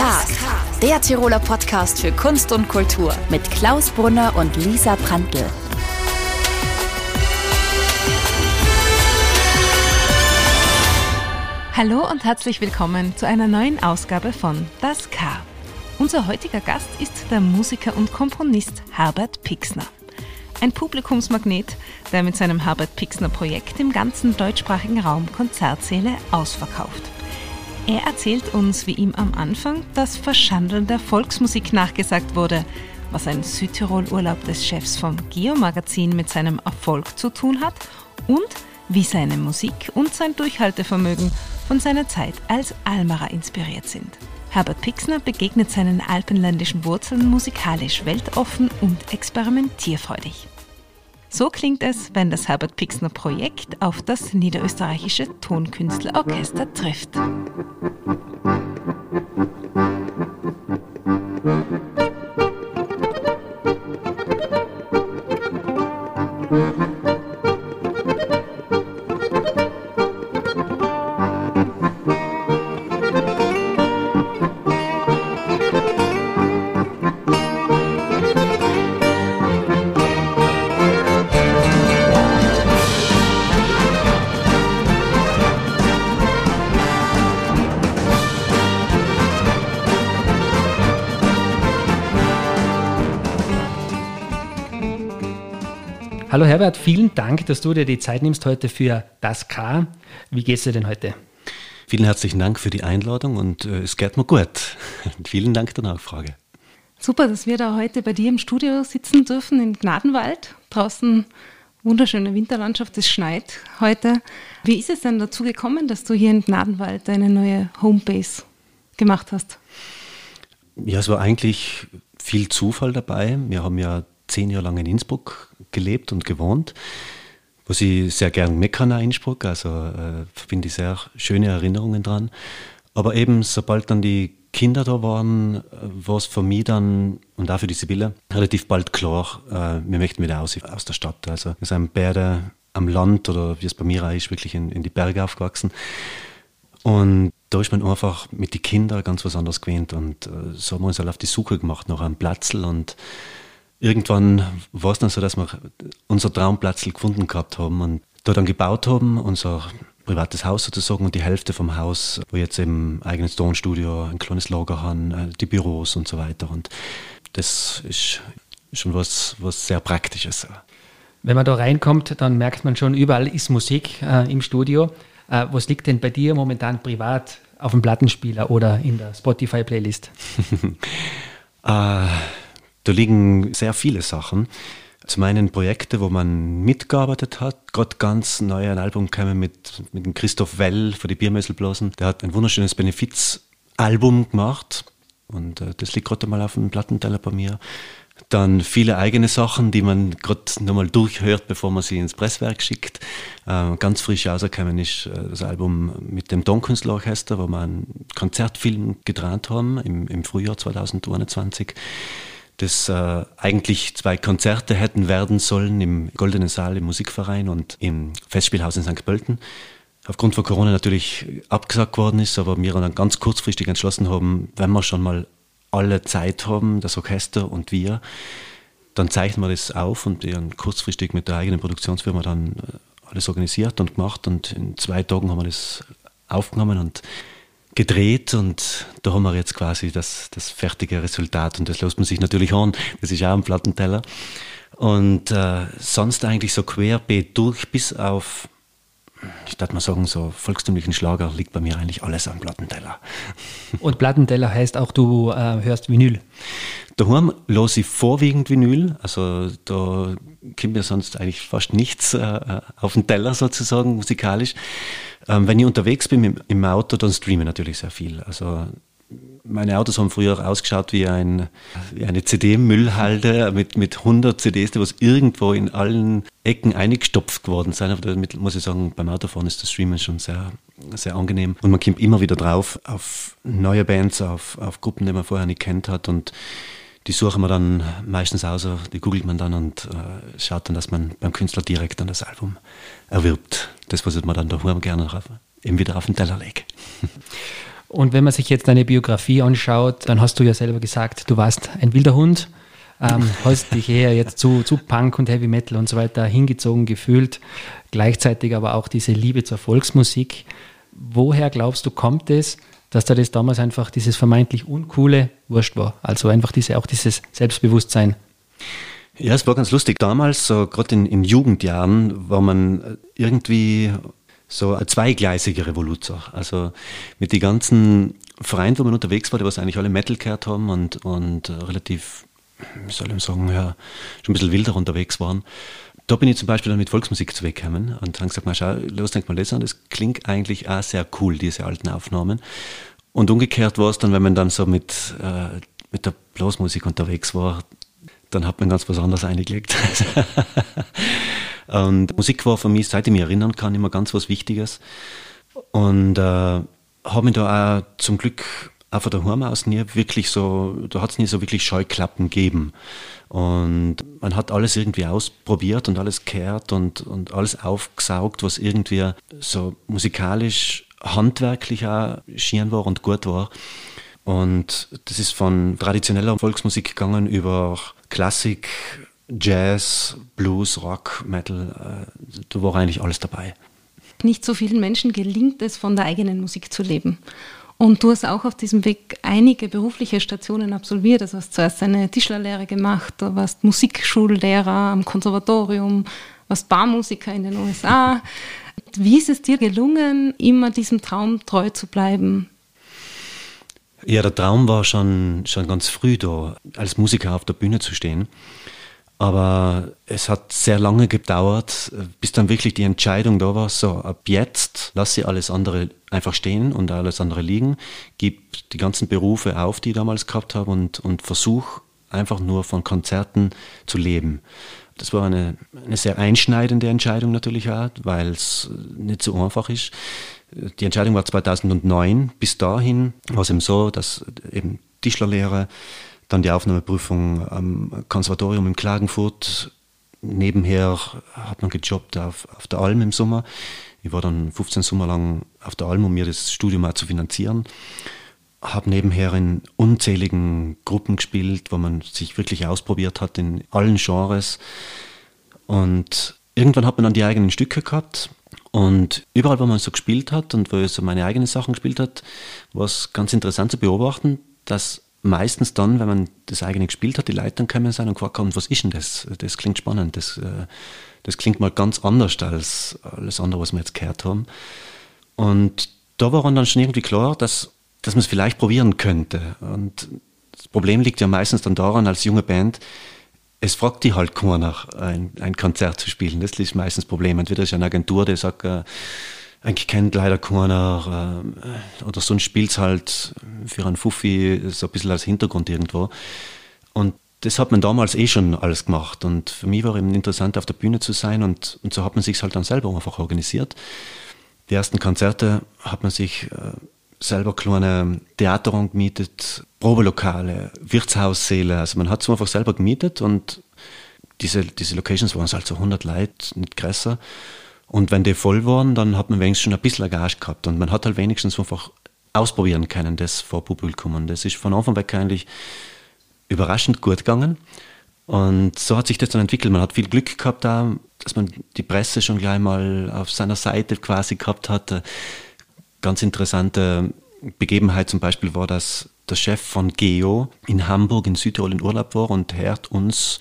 K. Der Tiroler Podcast für Kunst und Kultur mit Klaus Brunner und Lisa Prantl. Hallo und herzlich willkommen zu einer neuen Ausgabe von Das K. Unser heutiger Gast ist der Musiker und Komponist Herbert Pixner. Ein Publikumsmagnet, der mit seinem Herbert Pixner Projekt im ganzen deutschsprachigen Raum Konzertsäle ausverkauft. Er erzählt uns, wie ihm am Anfang das Verschandeln der Volksmusik nachgesagt wurde, was ein Südtirol-Urlaub des Chefs vom Geo-Magazin mit seinem Erfolg zu tun hat und wie seine Musik und sein Durchhaltevermögen von seiner Zeit als Almarer inspiriert sind. Herbert Pixner begegnet seinen alpenländischen Wurzeln musikalisch weltoffen und experimentierfreudig. So klingt es, wenn das Herbert Pixner Projekt auf das niederösterreichische Tonkünstlerorchester trifft. Hallo Herbert, vielen Dank, dass du dir die Zeit nimmst heute für das K. Wie geht's dir denn heute? Vielen herzlichen Dank für die Einladung und äh, es geht mir gut. vielen Dank der Nachfrage. Super, dass wir da heute bei dir im Studio sitzen dürfen in Gnadenwald. Draußen wunderschöne Winterlandschaft, es schneit heute. Wie ist es denn dazu gekommen, dass du hier in Gnadenwald deine neue Homebase gemacht hast? Ja, es war eigentlich viel Zufall dabei. Wir haben ja zehn Jahre lang in Innsbruck gelebt und gewohnt, was ich sehr gern meckern in Innsbruck, also äh, verbinde ich sehr schöne Erinnerungen dran. Aber eben, sobald dann die Kinder da waren, äh, war es für mich dann und auch für die Sibylle relativ bald klar, äh, wir möchten wieder aus, aus der Stadt. Also wir sind beide am Land oder wie es bei mir auch ist, wirklich in, in die Berge aufgewachsen. Und da ist man einfach mit den Kindern ganz was anderes gewöhnt. Und äh, so haben wir uns halt auf die Suche gemacht nach einem Platzl und irgendwann war es dann so, dass wir unser Traumplatz gefunden gehabt haben und da dann gebaut haben, unser privates Haus sozusagen und die Hälfte vom Haus, wo jetzt im eigenen Tonstudio ein kleines Lager haben, äh, die Büros und so weiter. Und das ist schon was, was sehr Praktisches. Wenn man da reinkommt, dann merkt man schon, überall ist Musik äh, im Studio. Äh, was liegt denn bei dir momentan privat auf dem Plattenspieler oder in der Spotify-Playlist? äh, da liegen sehr viele Sachen. Zum einen Projekte, wo man mitgearbeitet hat. Gerade ganz neu ein Album gekommen mit, mit dem Christoph Well von die Biermesselblasen. Der hat ein wunderschönes Benefizalbum gemacht. Und äh, das liegt gerade mal auf dem Plattenteller bei mir. Dann viele eigene Sachen, die man gerade nochmal durchhört, bevor man sie ins Presswerk schickt. Äh, ganz frisch rausgekommen ist äh, das Album mit dem Tonkünstlerorchester, wo wir einen Konzertfilm gedreht haben im, im Frühjahr 2021 das äh, eigentlich zwei Konzerte hätten werden sollen im Goldenen Saal im Musikverein und im Festspielhaus in St. Pölten. Aufgrund von Corona natürlich abgesagt worden ist, aber wir dann ganz kurzfristig entschlossen haben, wenn wir schon mal alle Zeit haben, das Orchester und wir, dann zeichnen wir das auf und wir haben kurzfristig mit der eigenen Produktionsfirma dann äh, alles organisiert und gemacht und in zwei Tagen haben wir das aufgenommen und gedreht und da haben wir jetzt quasi das, das fertige Resultat und das lässt man sich natürlich an. Das ist auch ein Plattenteller. Und äh, sonst eigentlich so querbeet durch bis auf, ich würde mal sagen, so volkstümlichen Schlager liegt bei mir eigentlich alles am Plattenteller. Und Plattenteller heißt auch, du äh, hörst Vinyl? Daheim los ich vorwiegend Vinyl, also da kommt mir sonst eigentlich fast nichts äh, auf den Teller sozusagen musikalisch. Ähm, wenn ich unterwegs bin im, im Auto, dann streame ich natürlich sehr viel. Also meine Autos haben früher ausgeschaut wie, ein, wie eine CD-Müllhalde mit, mit 100 CDs, die was irgendwo in allen Ecken eingestopft geworden sind. Aber damit muss ich sagen, beim Autofahren ist das Streamen schon sehr, sehr angenehm. Und man kommt immer wieder drauf auf neue Bands, auf, auf Gruppen, die man vorher nicht kennt hat. Und die suchen wir dann meistens aus, die googelt man dann und äh, schaut dann, dass man beim Künstler direkt dann das Album erwirbt. Das, was man dann daheim gerne eben wieder auf den Teller legt. Und wenn man sich jetzt deine Biografie anschaut, dann hast du ja selber gesagt, du warst ein wilder Hund, ähm, hast dich eher jetzt zu, zu Punk und Heavy Metal und so weiter hingezogen gefühlt, gleichzeitig aber auch diese Liebe zur Volksmusik. Woher glaubst du, kommt es, dass da das damals einfach dieses vermeintlich uncoole Wurscht war? Also einfach diese, auch dieses Selbstbewusstsein. Ja, es war ganz lustig. Damals, so gerade in, in Jugendjahren, war man irgendwie so eine zweigleisige Revolution. Also mit den ganzen Vereinen, wo man unterwegs war, die was eigentlich alle Metal gehört haben und, und äh, relativ, wie soll ich sagen, ja, schon ein bisschen wilder unterwegs waren. Da bin ich zum Beispiel dann mit Volksmusik zugekommen und habe gesagt, mal schau, los, denk mal das an, das klingt eigentlich auch sehr cool, diese alten Aufnahmen. Und umgekehrt war es dann, wenn man dann so mit, äh, mit der Blasmusik unterwegs war, dann hat man ganz was anderes eingelegt. Und Musik war für mich, seit ich mich erinnern kann, immer ganz was Wichtiges. Und äh, habe mich da auch zum Glück auch von daheim aus nie wirklich so, da hat es nie so wirklich Scheuklappen gegeben. Und man hat alles irgendwie ausprobiert und alles gehört und, und alles aufgesaugt, was irgendwie so musikalisch, handwerklich auch schieren war und gut war. Und das ist von traditioneller Volksmusik gegangen über Klassik, Jazz, Blues, Rock, Metal, äh, da war eigentlich alles dabei. Nicht so vielen Menschen gelingt es, von der eigenen Musik zu leben. Und du hast auch auf diesem Weg einige berufliche Stationen absolviert. Also hast zuerst eine Tischlerlehre gemacht, du warst Musikschullehrer am Konservatorium, warst Barmusiker in den USA. Wie ist es dir gelungen, immer diesem Traum treu zu bleiben? Ja, der Traum war schon, schon ganz früh da, als Musiker auf der Bühne zu stehen. Aber es hat sehr lange gedauert, bis dann wirklich die Entscheidung da war, so ab jetzt lasse ich alles andere einfach stehen und alles andere liegen, gib die ganzen Berufe auf, die ich damals gehabt habe und, und versuche einfach nur von Konzerten zu leben. Das war eine, eine sehr einschneidende Entscheidung natürlich auch, weil es nicht so einfach ist. Die Entscheidung war 2009. Bis dahin war es eben so, dass eben Tischlerlehre, dann die Aufnahmeprüfung am Konservatorium in Klagenfurt. Nebenher hat man gejobbt auf, auf der Alm im Sommer. Ich war dann 15 Sommer lang auf der Alm, um mir das Studium auch zu finanzieren. Habe nebenher in unzähligen Gruppen gespielt, wo man sich wirklich ausprobiert hat in allen Genres. Und irgendwann hat man dann die eigenen Stücke gehabt. Und überall, wo man so gespielt hat und wo ich so meine eigenen Sachen gespielt hat, war es ganz interessant zu beobachten, dass meistens dann, wenn man das eigene gespielt hat, die Leute dann kommen sein und gefragt was ist denn das? Das klingt spannend, das, äh, das klingt mal ganz anders als alles andere, was wir jetzt gehört haben. Und da war dann schon irgendwie klar, dass, dass man es vielleicht probieren könnte. Und das Problem liegt ja meistens dann daran, als junge Band, es fragt die halt keiner, ein, ein Konzert zu spielen. Das ist meistens das Problem. Entweder ist eine Agentur, die sagt, äh, eigentlich kennt leider keiner äh, oder sonst spielt es halt für einen Fuffi so ein bisschen als Hintergrund irgendwo. Und das hat man damals eh schon alles gemacht und für mich war eben interessant, auf der Bühne zu sein und, und so hat man sich halt dann selber einfach organisiert. Die ersten Konzerte hat man sich äh, selber kleine Theaterraum gemietet, Probelokale, Wirtshaussäle, also man hat es einfach selber gemietet und diese, diese Locations waren halt so 100 Leute, nicht größer. Und wenn die voll waren, dann hat man wenigstens schon ein bisschen Gage gehabt und man hat halt wenigstens einfach ausprobieren können, das vor Publikum. Und das ist von Anfang weg eigentlich überraschend gut gegangen. Und so hat sich das dann entwickelt. Man hat viel Glück gehabt da, dass man die Presse schon gleich mal auf seiner Seite quasi gehabt hat. Ganz interessante Begebenheit zum Beispiel war, dass der Chef von Geo in Hamburg in Südtirol in Urlaub war und hört uns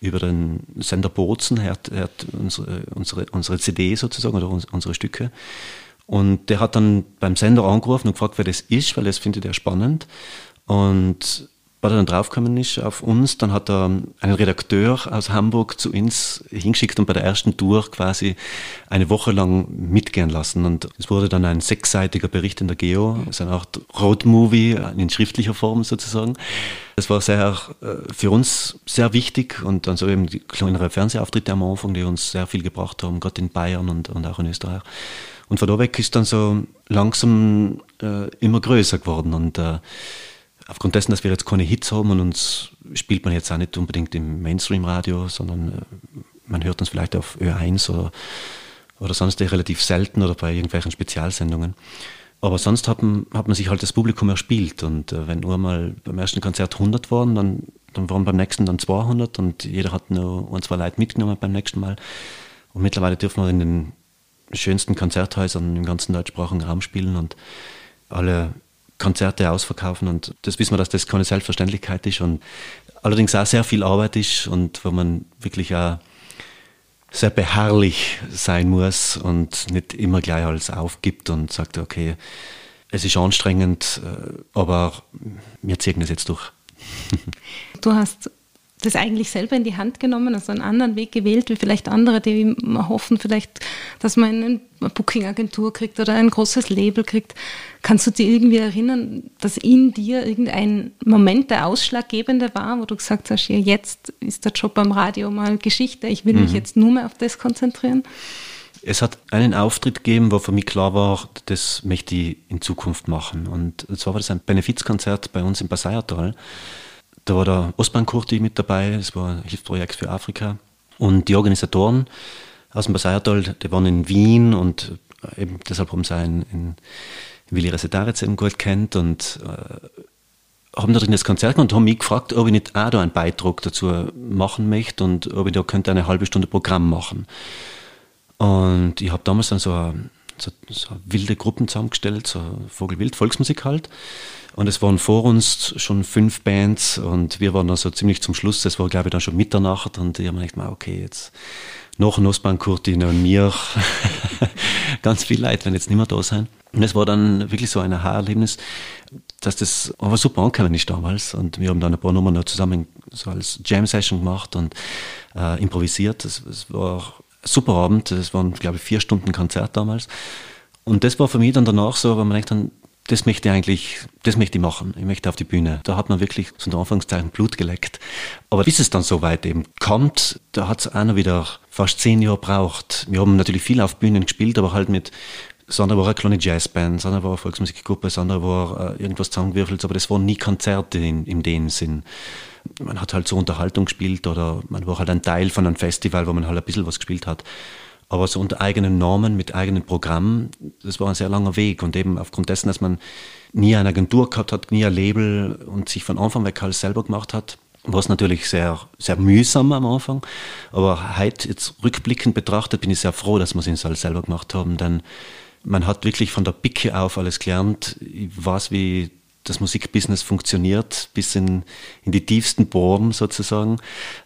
über den Sender Bozen, hört, hört unsere, unsere, unsere CD sozusagen oder unsere Stücke. Und der hat dann beim Sender angerufen und gefragt, wer das ist, weil das findet er spannend. Und er dann draufgekommen ist auf uns, dann hat er einen Redakteur aus Hamburg zu uns hingeschickt und bei der ersten Tour quasi eine Woche lang mitgehen lassen. Und es wurde dann ein sechsseitiger Bericht in der Geo, so eine Art Roadmovie in schriftlicher Form sozusagen. Das war sehr, äh, für uns sehr wichtig und dann so eben die kleineren Fernsehauftritte am Anfang, die uns sehr viel gebracht haben, gerade in Bayern und, und auch in Österreich. Und von da weg ist dann so langsam äh, immer größer geworden und äh, aufgrund dessen, dass wir jetzt keine Hits haben und uns spielt man jetzt auch nicht unbedingt im Mainstream-Radio, sondern äh, man hört uns vielleicht auf Ö1 oder, oder sonst relativ selten oder bei irgendwelchen Spezialsendungen, Aber sonst hat man, hat man sich halt das Publikum erspielt. Und äh, wenn nur mal beim ersten Konzert 100 waren, dann, dann waren beim nächsten dann 200 und jeder hat nur ein, zwei Leute mitgenommen beim nächsten Mal. Und mittlerweile dürfen wir in den schönsten Konzerthäusern im ganzen deutschsprachigen Raum spielen und alle Konzerte ausverkaufen. Und das wissen wir, dass das keine Selbstverständlichkeit ist und allerdings auch sehr viel Arbeit ist und wo man wirklich auch sehr beharrlich sein muss und nicht immer gleich alles aufgibt und sagt, okay, es ist anstrengend, äh, aber wir ziehen das jetzt durch. Du hast das eigentlich selber in die Hand genommen, also einen anderen Weg gewählt, wie vielleicht andere, die hoffen vielleicht, dass man eine Booking-Agentur kriegt oder ein großes Label kriegt. Kannst du dir irgendwie erinnern, dass in dir irgendein Moment der ausschlaggebende war, wo du gesagt hast, ja, jetzt ist der Job am Radio mal Geschichte, ich will mhm. mich jetzt nur mehr auf das konzentrieren? Es hat einen Auftritt gegeben, wo für mich klar war, das möchte ich in Zukunft machen. Und zwar war das ein Benefizkonzert bei uns im Passaiertal. Da war der Ostbank-Kurti mit dabei, das war ein Hilfsprojekt für Afrika. Und die Organisatoren aus dem Basayertal, die waren in Wien und äh, eben deshalb haben sie einen in Willi Resetaritz eben gut kennt und äh, haben da drin das Konzert gemacht und haben mich gefragt, ob ich nicht auch da einen Beitrag dazu machen möchte und ob ich da könnte eine halbe Stunde Programm machen. Und ich habe damals dann so eine, so, so wilde Gruppen zusammengestellt, so Vogelwild, Volksmusik halt. Und es waren vor uns schon fünf Bands und wir waren dann so ziemlich zum Schluss, das war glaube ich dann schon Mitternacht und ich habe mir gedacht, okay, jetzt noch ein Nussbahnkurtin und mir, ganz viel Leid, wenn jetzt nicht mehr da sein. Und es war dann wirklich so ein Aha-Erlebnis, dass das aber super angekommen ist damals und wir haben dann ein paar Nummern noch zusammen so als Jam-Session gemacht und äh, improvisiert. Es war ein super Abend, es waren glaube ich vier Stunden Konzert damals. Und das war für mich dann danach so, weil man denkt dann, das möchte ich eigentlich, das möchte ich machen. Ich möchte auf die Bühne. Da hat man wirklich so in Anfangszeichen Blut geleckt. Aber bis es dann so weit eben kommt, da hat es noch wieder fast zehn Jahre gebraucht. Wir haben natürlich viel auf Bühnen gespielt, aber halt mit, das andere war eine kleine Jazzband, das andere war eine Volksmusikgruppe, das andere war äh, irgendwas zusammengewürfelt, aber das waren nie Konzerte in, in dem Sinn. Man hat halt so Unterhaltung gespielt oder man war halt ein Teil von einem Festival, wo man halt ein bisschen was gespielt hat. Aber so unter eigenen Normen, mit eigenen Programmen, das war ein sehr langer Weg. Und eben aufgrund dessen, dass man nie eine Agentur gehabt hat, nie ein Label und sich von Anfang weg alles selber gemacht hat, war es natürlich sehr, sehr mühsam am Anfang. Aber heute, jetzt rückblickend betrachtet, bin ich sehr froh, dass wir es alles selber gemacht haben, denn man hat wirklich von der Picke auf alles gelernt. Ich weiß, wie das Musikbusiness funktioniert, bis in, in die tiefsten Bohren sozusagen,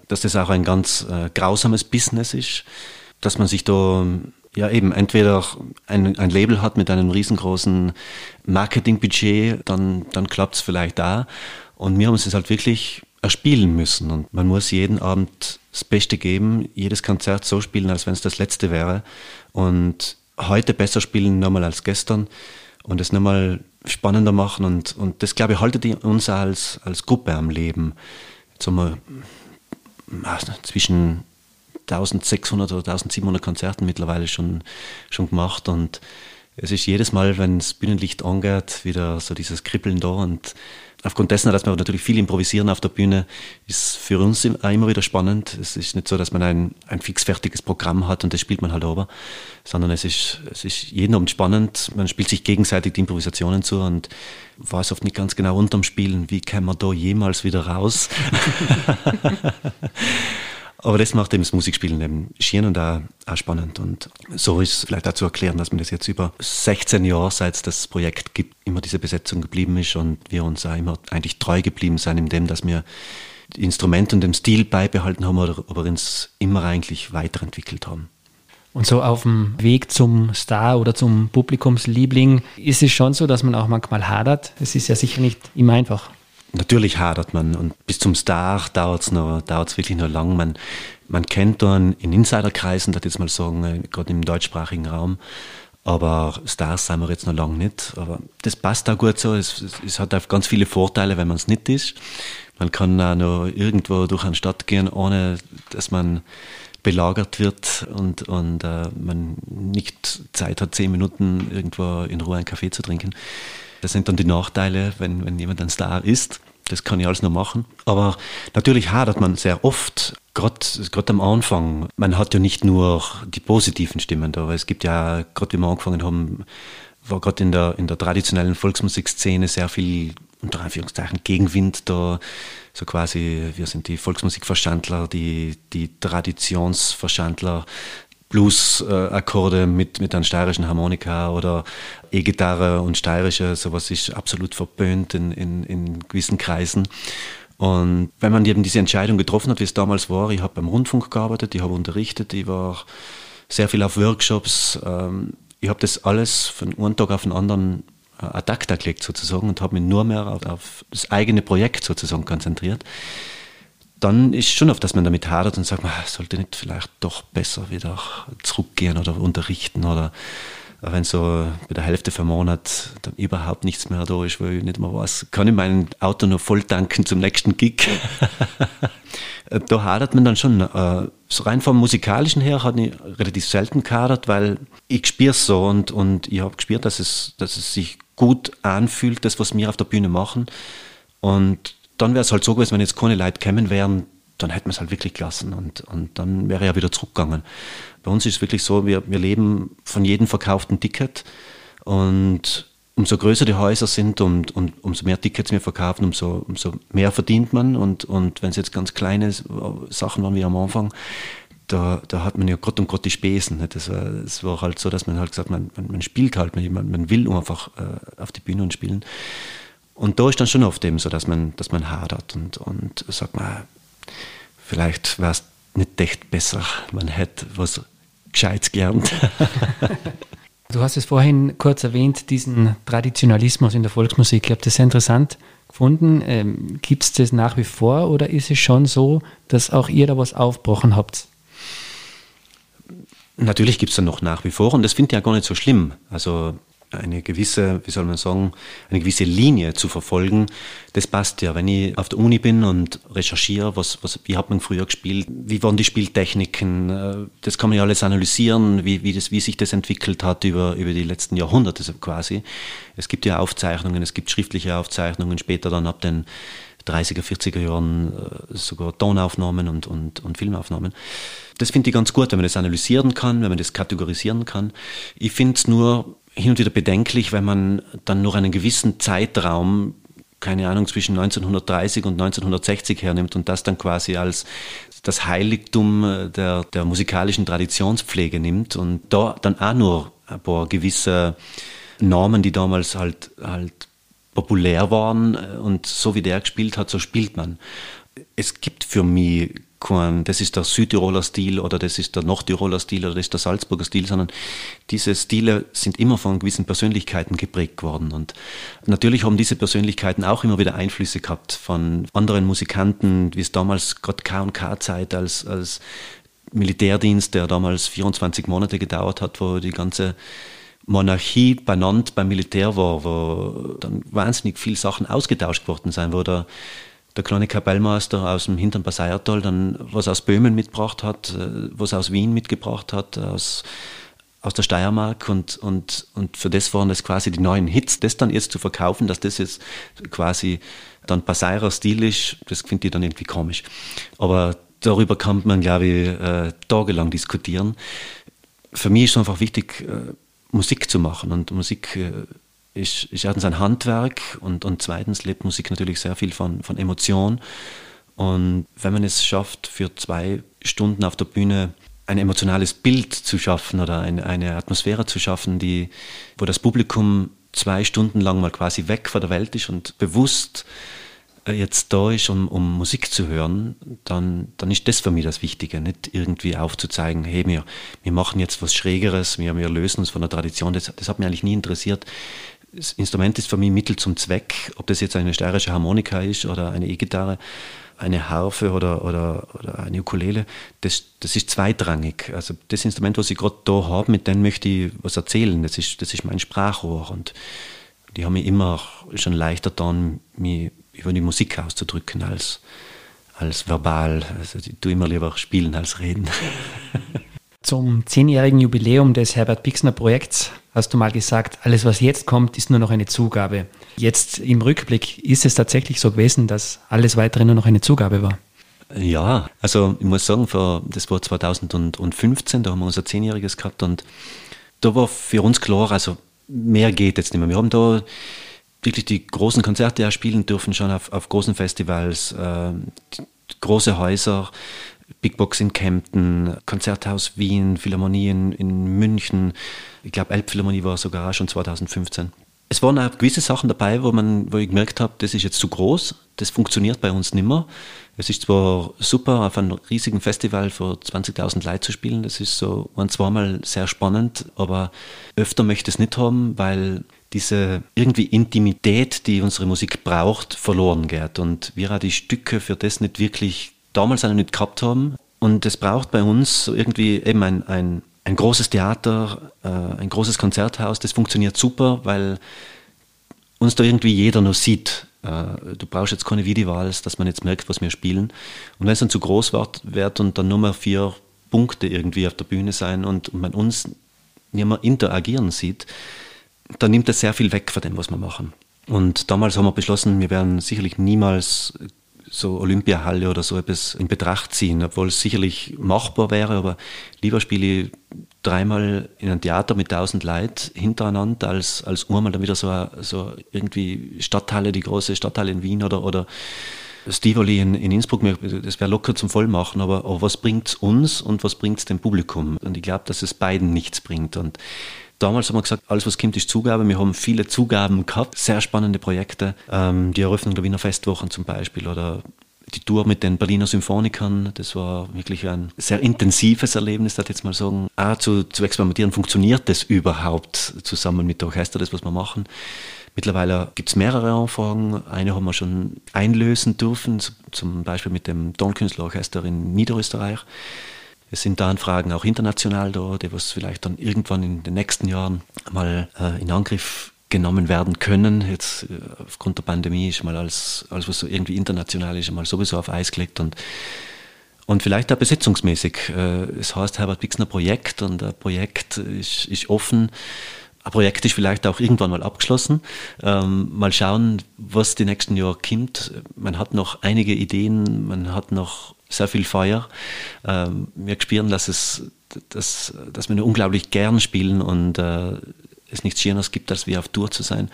dass das auch ein ganz äh, grausames Business ist dass man sich da ja eben entweder ein, ein Label hat mit einem riesengroßen Marketingbudget, dann, dann klappt es vielleicht da. Und wir haben es halt wirklich erspielen müssen. Und man muss jeden Abend das Beste geben, jedes Konzert so spielen, als wenn es das letzte wäre. Und heute besser spielen nochmal als gestern und es nochmal spannender machen. Und, und das, glaube ich, haltet uns als, als Gruppe am Leben. Jetzt haben wir zwischen 1600 oder 1700 Konzerten mittlerweile schon, schon gemacht und es ist jedes Mal, wenn das Bühnenlicht angeht, wieder so dieses Kribbeln da und aufgrund dessen, dass wir natürlich viel improvisieren auf der Bühne, ist für uns immer wieder spannend. Es ist nicht so, dass man ein, ein fixfertiges Programm hat und das spielt man halt aber, sondern es ist, es ist jeden Abend spannend. Man spielt sich gegenseitig die Improvisationen zu und weiß oft nicht ganz genau unterm Spielen, wie kann man da jemals wieder raus. Aber das macht eben das Musikspielen eben schön und auch, auch spannend. Und so ist vielleicht auch zu erklären, dass man das jetzt über 16 Jahre, seit es das Projekt gibt, immer diese Besetzung geblieben ist und wir uns auch immer eigentlich treu geblieben sind, in dem, dass wir die Instrumente und den Stil beibehalten haben oder aber uns immer eigentlich weiterentwickelt haben. Und so auf dem Weg zum Star oder zum Publikumsliebling ist es schon so, dass man auch manchmal hadert. Es ist ja sicher nicht immer einfach. Natürlich hadert man und bis zum Star dauert es noch, dauert's wirklich noch lang. Man, man kennt dann in Insiderkreisen, das jetzt mal sagen, äh, gerade im deutschsprachigen Raum, aber Stars sind wir jetzt noch lange nicht. Aber das passt auch gut so. Es, es, es hat auch ganz viele Vorteile, wenn man es nicht ist. Man kann auch noch irgendwo durch eine Stadt gehen, ohne dass man belagert wird und, und äh, man nicht Zeit hat, zehn Minuten irgendwo in Ruhe einen Kaffee zu trinken. Das sind dann die Nachteile, wenn, wenn jemand ein Star ist. Das kann ich alles noch machen. Aber natürlich hadert man sehr oft, gerade am Anfang. Man hat ja nicht nur die positiven Stimmen da, weil es gibt ja, gerade wie wir angefangen haben, war gerade in der, in der traditionellen Volksmusikszene sehr viel, unter Anführungszeichen, Gegenwind da. So quasi, wir sind die Volksmusikverstandler, die, die Traditionsverstandler, Blues-Akkorde mit, mit einem steirischen Harmonika oder E-Gitarre und steirische, sowas ist absolut verböhnt in, in, in gewissen Kreisen. Und wenn man eben diese Entscheidung getroffen hat, wie es damals war, ich habe beim Rundfunk gearbeitet, ich habe unterrichtet, ich war sehr viel auf Workshops, ähm, ich habe das alles von einem Tag auf den anderen äh, ad acta gelegt sozusagen und habe mich nur mehr auf, auf, das eigene Projekt sozusagen konzentriert. Dann ist schon oft, dass man damit hadert und sagt, man sollte nicht vielleicht doch besser wieder zurückgehen oder unterrichten oder wenn so bei der Hälfte vom Monat dann überhaupt nichts mehr da ist, weil ich nicht mehr weiß, kann ich mein Auto noch voll tanken zum nächsten Gig? da hadert man dann schon. Äh, so rein vom Musikalischen her hat ich relativ selten gehadert, weil ich spüre es so und, und ich habe gespürt, dass es, dass es sich gut anfühlt, das, was wir auf der Bühne machen. Und dann wäre es halt so gewesen, wenn jetzt keine Leute kämen wären, dann hätten wir es halt wirklich gelassen und, und dann wäre er wieder zurückgegangen. Bei uns ist es wirklich so, wir, wir leben von jedem verkauften Ticket und umso größer die Häuser sind und, und umso mehr Tickets wir verkaufen, umso, umso mehr verdient man und, und wenn es jetzt ganz kleine Sachen waren wie am Anfang, da, da hat man ja Gott und Gott die Spesen. Das war, war halt so, dass man halt gesagt man, man, man spielt halt, man, man will einfach äh, auf die Bühne und spielen. Und da ist dann schon oft eben so, dass man, dass man hadert und, und sagt man, vielleicht wäre es nicht echt besser, man hätte was Gescheites gelernt. du hast es vorhin kurz erwähnt, diesen Traditionalismus in der Volksmusik. Ich habe das sehr interessant gefunden. Ähm, Gibt es das nach wie vor oder ist es schon so, dass auch ihr da was aufgebrochen habt? Natürlich gibt es da noch nach wie vor und das finde ich ja gar nicht so schlimm. Also eine gewisse, wie soll man sagen, eine gewisse Linie zu verfolgen, das passt ja. Wenn ich auf der Uni bin und recherchiere, was, was, wie hat man früher gespielt, wie waren die Spieltechniken, äh, das kann man ja alles analysieren, wie, wie, das, wie sich das entwickelt hat über, über die letzten Jahrhunderte quasi. Es gibt ja Aufzeichnungen, es gibt schriftliche Aufzeichnungen, später dann ab den 30er, 40er Jahren äh, sogar Tonaufnahmen und, und, und Filmaufnahmen. Das finde ich ganz gut, wenn man das analysieren kann, wenn man das kategorisieren kann. Ich finde es nur hin und wieder bedenklich, wenn man dann noch einen gewissen Zeitraum, keine Ahnung, zwischen 1930 und 1960 hernimmt und das dann quasi als das Heiligtum der, der musikalischen Traditionspflege nimmt und da dann auch nur ein paar gewisse Normen, die damals halt, halt populär waren und so wie der gespielt hat, so spielt man. Es gibt für mich kein, das ist der Südtiroler Stil oder das ist der Nordtiroler Stil oder das ist der Salzburger Stil, sondern diese Stile sind immer von gewissen Persönlichkeiten geprägt worden. Und natürlich haben diese Persönlichkeiten auch immer wieder Einflüsse gehabt von anderen Musikanten, wie es damals gerade K&K-Zeit als, als Militärdienst, der damals 24 Monate gedauert hat, wo die ganze Monarchie benannt beim Militär war, wo dann wahnsinnig viele Sachen ausgetauscht worden sind, wo der der kleine Kapellmeister aus dem hinteren Passeiertal dann was aus Böhmen mitgebracht hat, äh, was aus Wien mitgebracht hat, aus, aus der Steiermark und, und, und für das waren das quasi die neuen Hits. Das dann jetzt zu verkaufen, dass das jetzt quasi dann Passeirer Stil ist, das finde ich dann irgendwie komisch. Aber darüber kann man, glaube ich, äh, tagelang diskutieren. Für mich ist es einfach wichtig, äh, Musik zu machen und Musik ist, ist erstens ein Handwerk und, und zweitens lebt Musik natürlich sehr viel von, von Emotion. Und wenn man es schafft, für zwei Stunden auf der Bühne ein emotionales Bild zu schaffen oder eine, eine Atmosphäre zu schaffen, die, wo das Publikum zwei Stunden lang mal quasi weg von der Welt ist und bewusst äh, jetzt da ist, um, um Musik zu hören, dann, dann ist das für mich das Wichtige. Nicht irgendwie aufzuzeigen, hey, wir, wir machen jetzt was Schrägeres, wir, wir lösen uns von der Tradition. Das, das hat mich eigentlich nie interessiert das Instrument ist für mich Mittel zum Zweck, ob das jetzt eine steirische Harmonika ist oder eine E-Gitarre, eine Harfe oder, oder, oder eine Ukulele, das, das ist zweitrangig. Also das Instrument, was ich gerade da habe, mit dem möchte ich was erzählen. Das ist, das ist mein Sprachrohr und die haben mir immer schon leichter getan, mich über die Musik auszudrücken als, als verbal. Also ich tue immer lieber spielen als reden. Zum zehnjährigen Jubiläum des Herbert Pixner Projekts hast du mal gesagt, alles was jetzt kommt, ist nur noch eine Zugabe. Jetzt im Rückblick ist es tatsächlich so gewesen, dass alles weitere nur noch eine Zugabe war. Ja, also ich muss sagen, das war 2015, da haben wir unser Zehnjähriges gehabt und da war für uns klar, also mehr geht jetzt nicht mehr. Wir haben da wirklich die großen Konzerte ja spielen dürfen, schon auf, auf großen Festivals, äh, große Häuser, Big Box in Kempten, Konzerthaus Wien, Philharmonien in München. Ich glaube, Elbphilharmonie war sogar schon 2015. Es waren auch gewisse Sachen dabei, wo, man, wo ich gemerkt habe, das ist jetzt zu groß, das funktioniert bei uns nicht mehr. Es ist zwar super, auf einem riesigen Festival für 20.000 Leute zu spielen, das ist so ein, zweimal sehr spannend, aber öfter möchte ich es nicht haben, weil diese irgendwie Intimität, die unsere Musik braucht, verloren geht. Und wir auch die Stücke für das nicht wirklich damals auch nicht gehabt haben. Und es braucht bei uns irgendwie eben ein, ein, ein großes Theater, äh, ein großes Konzerthaus, das funktioniert super, weil uns da irgendwie jeder nur sieht. Äh, du brauchst jetzt keine Videowahls, dass man jetzt merkt, was wir spielen. Und wenn es dann zu groß wird, und dann nur mehr vier Punkte irgendwie auf der Bühne sein und man uns nicht mehr interagieren sieht, dann nimmt das sehr viel weg von dem, was wir machen. Und damals haben wir beschlossen, wir werden sicherlich niemals so Olympiahalle oder so etwas in Betracht ziehen, obwohl es sicherlich machbar wäre, aber lieber spiele ich dreimal in einem Theater mit tausend Leuten hintereinander als, als einmal dann wieder so, so irgendwie Stadthalle, die große Stadthalle in Wien oder, oder Stivoli in, in Innsbruck, das wäre locker zum Vollmachen, aber, aber was bringt es uns und was bringt es dem Publikum? Und ich glaube, dass es beiden nichts bringt. Und Damals haben wir gesagt, alles was kommt ist Zugabe. Wir haben viele Zugaben gehabt, sehr spannende Projekte. Ähm, die Eröffnung der Wiener Festwochen zum Beispiel oder die Tour mit den Berliner Symphonikern, das war wirklich ein sehr intensives Erlebnis, das jetzt mal sagen. Auch zu, zu experimentieren, funktioniert das überhaupt zusammen mit der Orchester, das was wir machen. Mittlerweile gibt es mehrere Anfragen. Eine haben wir schon einlösen dürfen, zum Beispiel mit dem Tonkünstlerorchester in Niederösterreich. Es sind da Anfragen auch international da, die was vielleicht dann irgendwann in den nächsten Jahren mal äh, in Angriff genommen werden können. Jetzt äh, aufgrund der Pandemie ist mal alles, alles, was so irgendwie international ist, mal sowieso auf Eis gelegt und und vielleicht auch besetzungsmäßig. Äh, es heißt Herbert Bixner Projekt und ein Projekt ist, ist offen. Projekt ist vielleicht auch irgendwann mal abgeschlossen. Ähm, mal schauen, was die nächsten Jahre kommt. Man hat noch einige Ideen, man hat noch sehr viel Feuer. Ähm, wir spüren, dass, es, dass, dass wir unglaublich gern spielen und äh, es nichts Schöneres gibt, als wie auf Tour zu sein.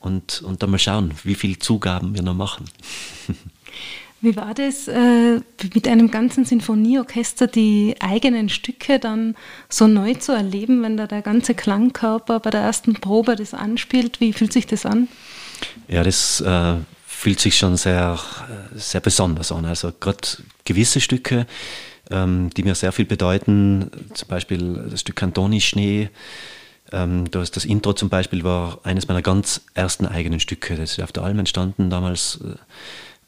Und, und dann mal schauen, wie viele Zugaben wir noch machen. Wie war das äh, mit einem ganzen Sinfonieorchester, die eigenen Stücke dann so neu zu erleben, wenn da der ganze Klangkörper bei der ersten Probe das anspielt? Wie fühlt sich das an? Ja, das äh, fühlt sich schon sehr, sehr besonders an. Also gerade gewisse Stücke, ähm, die mir sehr viel bedeuten, zum Beispiel das Stück Cantoni Schnee, ähm, das, das Intro zum Beispiel war eines meiner ganz ersten eigenen Stücke. Das ist auf der Alm entstanden, damals äh,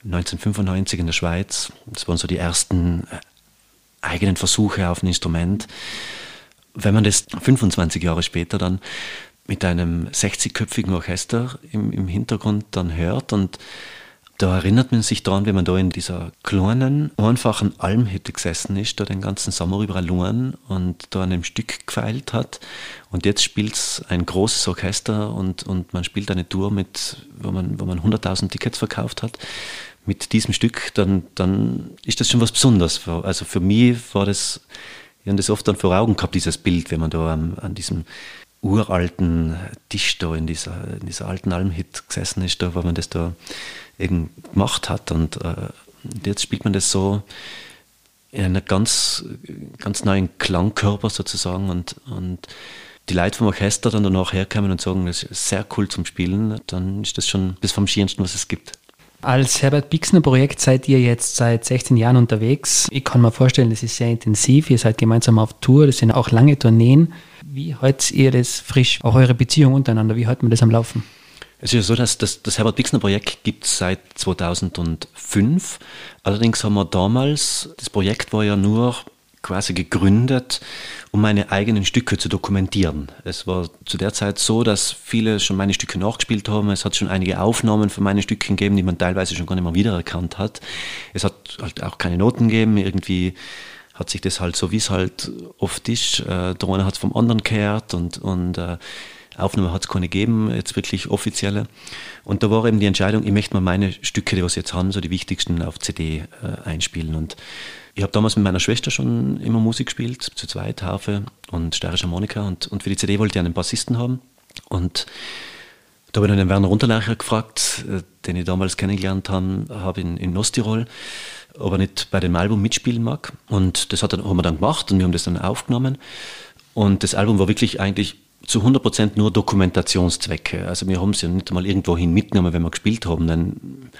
1995 in der Schweiz. Das waren so die ersten äh, eigenen Versuche auf ein Instrument. Wenn man das 25 Jahre später dann mit einem 60-köpfigen Orchester im, im Hintergrund dann hört. Und da erinnert man sich daran, wenn man da in dieser kleinen, einfachen Almhütte gesessen ist, da den ganzen Sommer über allein und da an einem Stück gefeilt hat. Und jetzt spielt es ein großes Orchester und, und man spielt eine Tour, mit, wo man, wo man 100.000 Tickets verkauft hat. Mit diesem Stück, dann, dann ist das schon was Besonderes. Also für mich war das, ich habe das oft dann vor Augen gehabt, dieses Bild, wenn man da an, an diesem uralten Tisch da in dieser, in dieser alten Almhit gesessen ist, da, wo man das da eben gemacht hat. Und äh, jetzt spielt man das so in einem ganz, ganz neuen Klangkörper sozusagen. Und, und die Leute vom Orchester dann danach herkommen und sagen, das ist sehr cool zum Spielen, dann ist das schon das vom Schönsten, was es gibt. Als Herbert Bixner Projekt seid ihr jetzt seit 16 Jahren unterwegs. Ich kann mir vorstellen, das ist sehr intensiv. Ihr seid gemeinsam auf Tour, das sind auch lange Tourneen. Wie haltet ihr das frisch, auch eure Beziehung untereinander? Wie halten wir das am Laufen? Es ist ja so, dass das, das Herbert Bixner Projekt gibt es seit 2005. Allerdings haben wir damals, das Projekt war ja nur quasi gegründet, um meine eigenen Stücke zu dokumentieren. Es war zu der Zeit so, dass viele schon meine Stücke nachgespielt haben. Es hat schon einige Aufnahmen von meinen Stücken gegeben, die man teilweise schon gar nicht mehr wiedererkannt hat. Es hat halt auch keine Noten gegeben. Irgendwie hat sich das halt so, wie es halt oft ist. Äh, der eine hat es vom anderen gehört und, und äh, Aufnahme hat es keine gegeben, jetzt wirklich offizielle. Und da war eben die Entscheidung, ich möchte mal meine Stücke, die wir jetzt haben, so die wichtigsten auf CD äh, einspielen. Und ich habe damals mit meiner Schwester schon immer Musik gespielt, zu zweit, Harfe und steirische Harmonika. Und, und für die CD wollte ich einen Bassisten haben. Und da habe ich dann den Werner Unterlacher gefragt, äh, den ich damals kennengelernt habe, habe in, in Osttirol, ob er nicht bei dem Album mitspielen mag. Und das hat dann, haben wir dann gemacht und wir haben das dann aufgenommen. Und das Album war wirklich eigentlich zu 100 Prozent nur Dokumentationszwecke. Also wir haben es ja nicht mal irgendwo hin mitgenommen, wenn wir gespielt haben, denn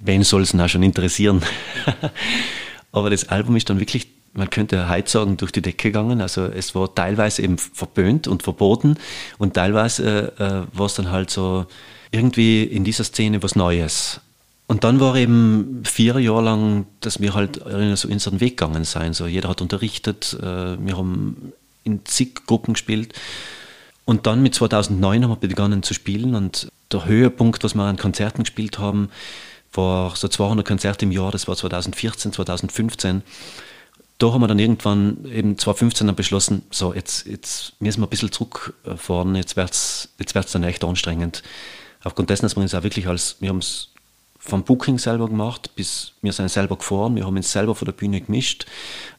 wen soll es denn auch schon interessieren? Aber das Album ist dann wirklich, man könnte heute sagen, durch die Decke gegangen. Also es war teilweise eben verböhnt und verboten und teilweise äh, war es dann halt so irgendwie in dieser Szene was Neues. Und dann war eben vier Jahre lang, dass wir halt so unseren Weg gegangen sein. So, jeder hat unterrichtet, äh, wir haben in zig Gruppen gespielt. Und dann mit 2009 haben wir begonnen zu spielen und der Höhepunkt, was wir an Konzerten gespielt haben, war so 200 Konzerte im Jahr, das war 2014, 2015. Da haben wir dann irgendwann eben 2015 dann beschlossen, so jetzt, jetzt müssen wir ein bisschen zurückfahren, jetzt wird es jetzt wird's dann echt anstrengend. Aufgrund dessen, dass wir uns auch wirklich als, wir haben es vom Booking selber gemacht, bis wir sind selber gefahren, wir haben uns selber vor der Bühne gemischt,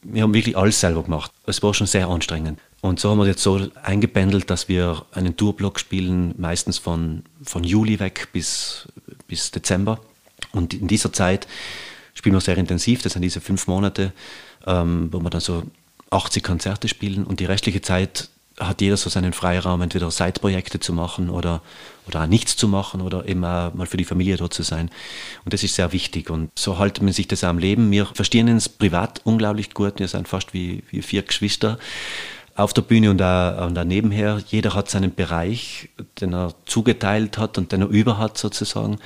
wir haben wirklich alles selber gemacht. Es war schon sehr anstrengend. Und so haben wir jetzt so eingependelt, dass wir einen Tourblock spielen, meistens von, von Juli weg bis, bis Dezember. Und in dieser Zeit spielen wir sehr intensiv, das sind diese fünf Monate, ähm, wo wir dann so 80 Konzerte spielen und die restliche Zeit hat jeder so seinen Freiraum, entweder Side-Projekte zu machen oder, oder auch nichts zu machen oder auch mal für die Familie dort zu sein. Und das ist sehr wichtig. Und so hält man sich das auch am Leben. Wir verstehen uns privat unglaublich gut. Wir sind fast wie, wie vier Geschwister auf der Bühne und auch, nebenher. Jeder hat seinen Bereich, den er zugeteilt hat und den er über hat sozusagen.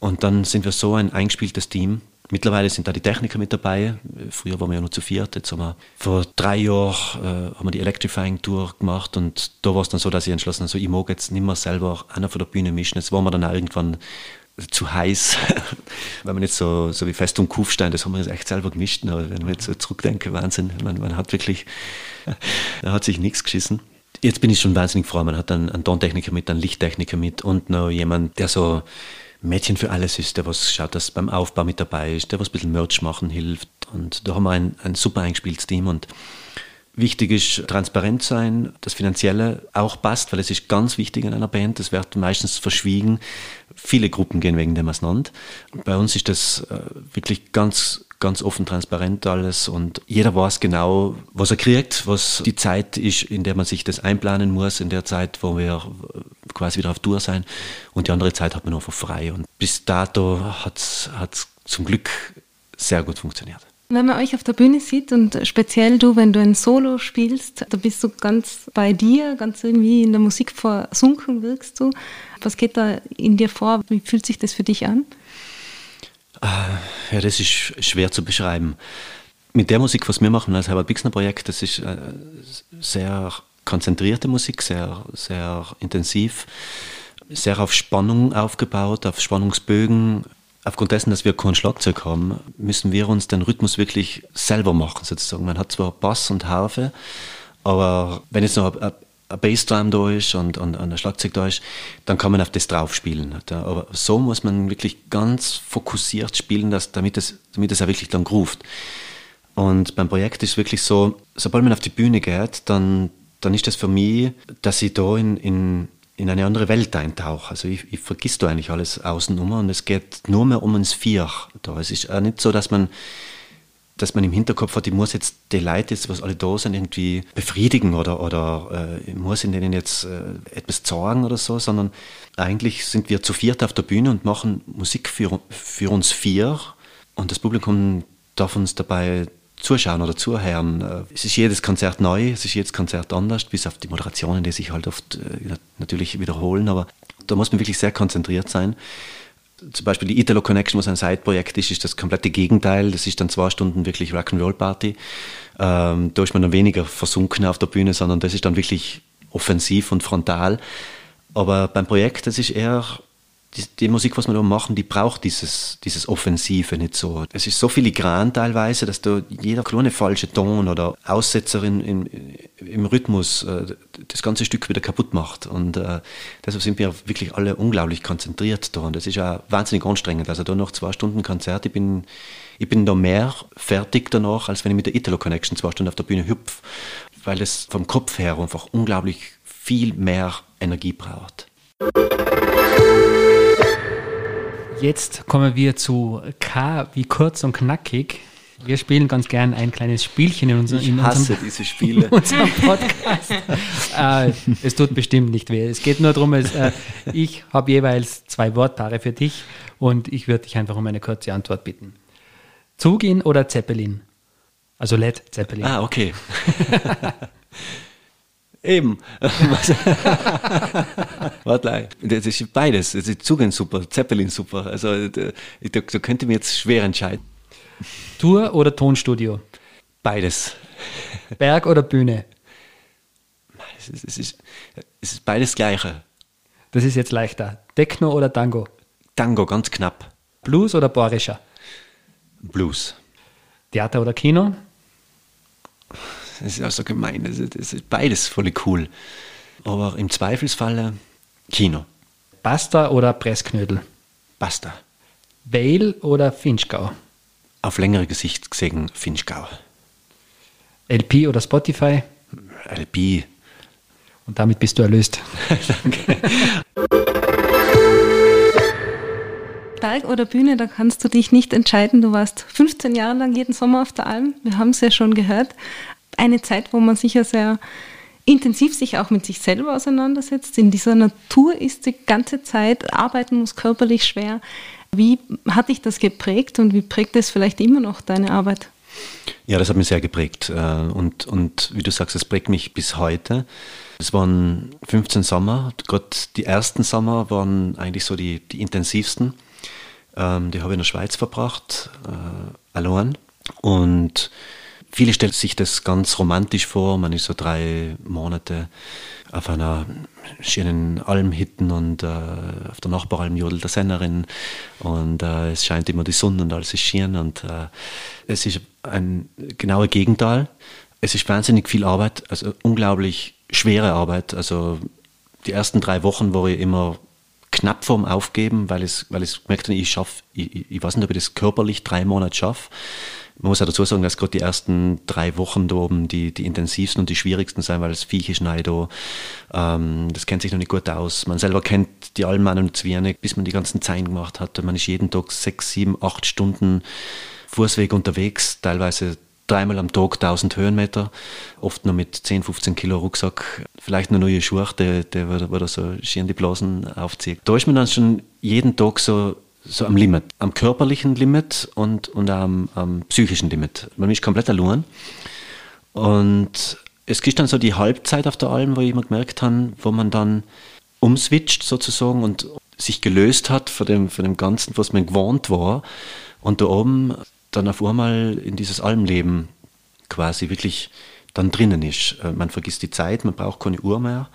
Und dann sind wir so ein eingespieltes Team, Mittlerweile sind da die Techniker mit dabei. Früher waren wir ja nur zu viert. Jetzt haben wir vor drei Jahren äh, haben wir die Electrifying Tour gemacht und da war es dann so, dass ich entschlossen habe, so, ich mag jetzt nicht mehr selber einer von der Bühne mischen. Jetzt waren wir dann irgendwann zu heiß, weil man jetzt so, so wie Fest und Kufstein, das haben wir jetzt echt selber gemischt. Aber wenn man jetzt so zurückdenke, Wahnsinn, man, man hat wirklich, da hat sich nichts geschissen. Jetzt bin ich schon wahnsinnig froh, man hat dann einen Tontechniker mit, einen Lichttechniker mit und noch jemand, der so Mädchen für alles ist, der was schaut, dass beim Aufbau mit dabei ist, der was ein bisschen Merch machen hilft. Und da haben wir ein, ein super eingespieltes Team und Wichtig ist transparent sein, das Finanzielle auch passt, weil es ist ganz wichtig in einer Band. Das wird meistens verschwiegen. Viele Gruppen gehen wegen dem auseinander. Bei uns ist das äh, wirklich ganz, ganz offen, transparent alles und jeder weiß genau, was er kriegt, was die Zeit ist, in der man sich das einplanen muss, in der Zeit, wo wir quasi wieder auf Tour sein und die andere Zeit hat man einfach frei. Und bis dato hat es zum Glück sehr gut funktioniert. Wenn man euch auf der Bühne sieht und speziell du, wenn du ein Solo spielst, da bist du ganz bei dir, ganz irgendwie in der Musik versunken wirkst du. Was geht da in dir vor? Wie fühlt sich das für dich an? Ja, das ist schwer zu beschreiben. Mit der Musik, was wir machen als Herbert Bixner Projekt, das ist äh, sehr konzentrierte Musik, sehr, sehr intensiv, sehr auf Spannung aufgebaut, auf Spannungsbögen, Aufgrund dessen, dass wir kein Schlagzeug haben, müssen wir uns den Rhythmus wirklich selber machen, sozusagen. Man hat zwar Bass und Harfe, aber wenn jetzt noch ein, ein Bassdrum da ist und, und, und ein Schlagzeug da ist, dann kann man auf das drauf spielen. Aber so muss man wirklich ganz fokussiert spielen, dass, damit, es, damit es auch wirklich dann groovt. Und beim Projekt ist es wirklich so, sobald man auf die Bühne geht, dann, dann ist das für mich, dass ich da in, in, in eine andere Welt eintauche. Also ich, ich vergiss da eigentlich alles außenrum und es geht nur mehr um uns vier da. Es ist auch nicht so, dass man, dass man im Hinterkopf hat, ich muss jetzt die Leute, was alle da sind, irgendwie befriedigen oder, oder äh, ich muss in denen jetzt äh, etwas sagen oder so, sondern eigentlich sind wir zu viert auf der Bühne und machen Musik für, für uns vier und das Publikum darf uns dabei zuschauen oder zuhören. Äh, es ist jedes Konzert neu, es ist jedes Konzert anders, bis auf die Moderationen, die sich halt oft äh, natürlich wiederholen, aber da muss man wirklich sehr konzentriert sein. Zum Beispiel die Italo Connection, was ein Side-Projekt ist, ist das komplette Gegenteil. Das ist dann zwei Stunden wirklich Rock'n'Roll-Party. Ähm, da ist man dann weniger versunken auf der Bühne, sondern das ist dann wirklich offensiv und frontal. Aber beim Projekt, das ist eher die, die, Musik, was wir da machen, die braucht dieses, dieses Offensive nicht so. Es ist so filigran teilweise, dass da jeder kleine falsche Ton oder Aussetzer in, in, im Rhythmus äh, das ganze Stück wieder kaputt macht. Und äh, deshalb sind wir wirklich alle unglaublich konzentriert da. Und das ist ja wahnsinnig anstrengend. Also da noch zwei Stunden Konzert, ich bin, ich bin da mehr fertig danach, als wenn ich mit der Italo Connection zwei Stunden auf der Bühne hüpfe, weil es vom Kopf her einfach unglaublich viel mehr Energie braucht. Jetzt kommen wir zu K wie kurz und knackig. Wir spielen ganz gern ein kleines Spielchen in, unser, Ich in hasse unserem, diese Spiele. unserem Podcast. äh, es tut bestimmt nicht weh. Es geht nur darum, es, äh, ich habe jeweils zwei Wortpaare für dich und ich würde dich einfach um eine kurze Antwort bitten. Zugin oder Zeppelin? Also Led Zeppelin. Ah, okay. Eben. Warte, das ist beides. Das ist Zugen super, Zeppelin super. Also da, da, da könnte mir jetzt schwer entscheiden. Tour oder Tonstudio? Beides. Berg oder Bühne? Es ist, es ist, es ist beides Gleiche. Das ist jetzt leichter. Techno oder Tango? Tango, ganz knapp. Blues oder Borischer? Blues. Theater oder Kino? Das ist auch so gemein. Das ist, das ist beides voll cool. Aber im Zweifelsfalle Kino. Pasta oder Pressknödel? Basta. Vale oder Finchgau? Auf längere Gesicht gesehen Finchgau. LP oder Spotify? LP. Und damit bist du erlöst. Berg oder Bühne, da kannst du dich nicht entscheiden. Du warst 15 Jahre lang jeden Sommer auf der Alm. Wir haben es ja schon gehört. Eine Zeit, wo man sicher sehr intensiv sich auch mit sich selber auseinandersetzt. In dieser Natur ist die ganze Zeit, arbeiten muss körperlich schwer. Wie hat dich das geprägt und wie prägt es vielleicht immer noch deine Arbeit? Ja, das hat mich sehr geprägt. äh, Und, und wie du sagst, es prägt mich bis heute. Es waren 15 Sommer. Gerade die ersten Sommer waren eigentlich so die, die intensivsten. Ähm, Die habe ich in der Schweiz verbracht, äh, allein. Und viele stellen sich das ganz romantisch vor. Man ist so drei Monate auf einer schönen Alm hitten und äh, auf der Nachbaralm jodelt der Sennerin und äh, es scheint immer die Sonne und alles ist schön und äh, es ist ein genauer Gegenteil. Es ist wahnsinnig viel Arbeit, also unglaublich schwere Arbeit. Also die ersten drei Wochen war ich immer knapp vorm Aufgeben, weil es, weil es gemerkt habe, ich schaffe, ich, ich- ich weiß nicht, ob ich das körperlich drei Monate schaffe. Man muss auch dazu sagen, dass gerade die ersten drei Wochen da oben die, die intensivsten und die schwierigsten sein, weil das Viech ist neu da. Ähm, das kennt sich noch nicht gut aus. Man selber kennt die Almen an und Zwirne, bis man die ganzen Zeilen gemacht hat. Man ist jeden Tag sechs, sieben, acht Stunden Fußweg unterwegs, teilweise dreimal am Tag 1000 Höhenmeter, oft noch mit 10, 15 Kilo Rucksack, vielleicht noch neue Schuhe, der, der da so schön die Blasen aufzieht. Da ist man dann schon jeden Tag so, so am Limit, am körperlichen Limit und, und am, am psychischen Limit. Man ist komplett allein. Und es gibt dann so die Halbzeit auf der Alm, wo ich immer gemerkt habe, wo man dann umswitcht sozusagen und sich gelöst hat von dem, von dem Ganzen, was man gewohnt war. Und da oben dann auf einmal in dieses Almleben quasi wirklich dann drinnen ist. Äh, Man vergisst die Zeit, man braucht keine Uhr mehr.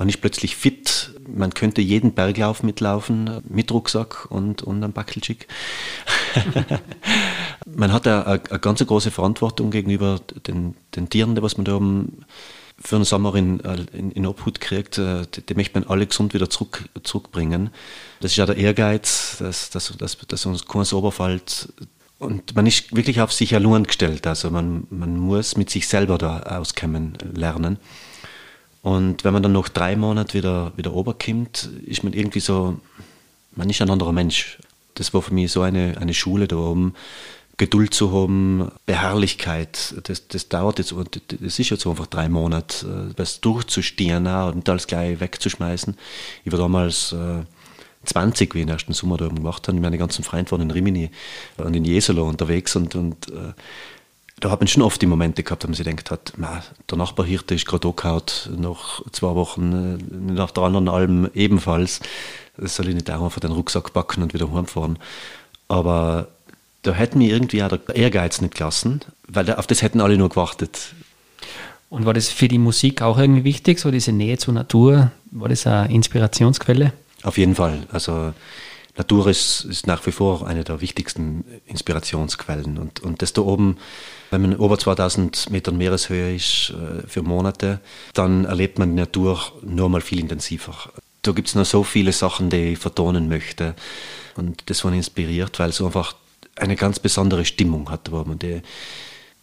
Man ist plötzlich fit, man könnte jeden Berglauf mitlaufen, mit Rucksack und, und einem Backelchick. man hat eine, ganz große Verantwortung gegenüber den, den Tieren, die was man da oben für einen Sommer in, äh, in, in Obhut kriegt, äh, die, die möchte man alle gesund wieder zurück, zurückbringen. Das ist ja der Ehrgeiz, dass, dass, dass, dass uns keins Oberfällt. Und man ist wirklich auf sich allein gestellt. Also man, man muss mit sich selber da auskommen lernen. Und wenn man dann nach drei Monaten wieder, wieder oberkommt, ist man irgendwie so, man ist ein anderer Mensch. Das war für mich so eine, eine Schule da oben. Geduld zu haben, Beharrlichkeit, das, das dauert jetzt, und das ist jetzt einfach drei Monate, äh, was durchzustehen und alles gleich wegzuschmeißen. Ich war damals äh, 20, wie ich den ersten Sommer da oben gemacht habe. Meine ganzen Freunde waren in Rimini und in Jesolo unterwegs und, und äh, da hat man schon oft die Momente gehabt, wo man sich gedacht hat, na, der Nachbarhirte ist gerade angehauen, nach zwei Wochen, äh, nach der anderen Alm ebenfalls. Das soll ich nicht auch einfach den Rucksack packen und wieder heimfahren. Aber da hätte mir irgendwie auch der Ehrgeiz nicht gelassen, weil auf das hätten alle nur gewartet. Und war das für die Musik auch irgendwie wichtig, so diese Nähe zur Natur? War das eine Inspirationsquelle? Auf jeden Fall. Also Natur ist, ist nach wie vor eine der wichtigsten Inspirationsquellen. Und, und das da oben, wenn man über 2000 Metern Meereshöhe ist äh, für Monate, dann erlebt man die Natur nur mal viel intensiver. Da gibt es noch so viele Sachen, die ich vertonen möchte. Und das war inspiriert, weil es einfach eine ganz besondere Stimmung hat. Wo man die,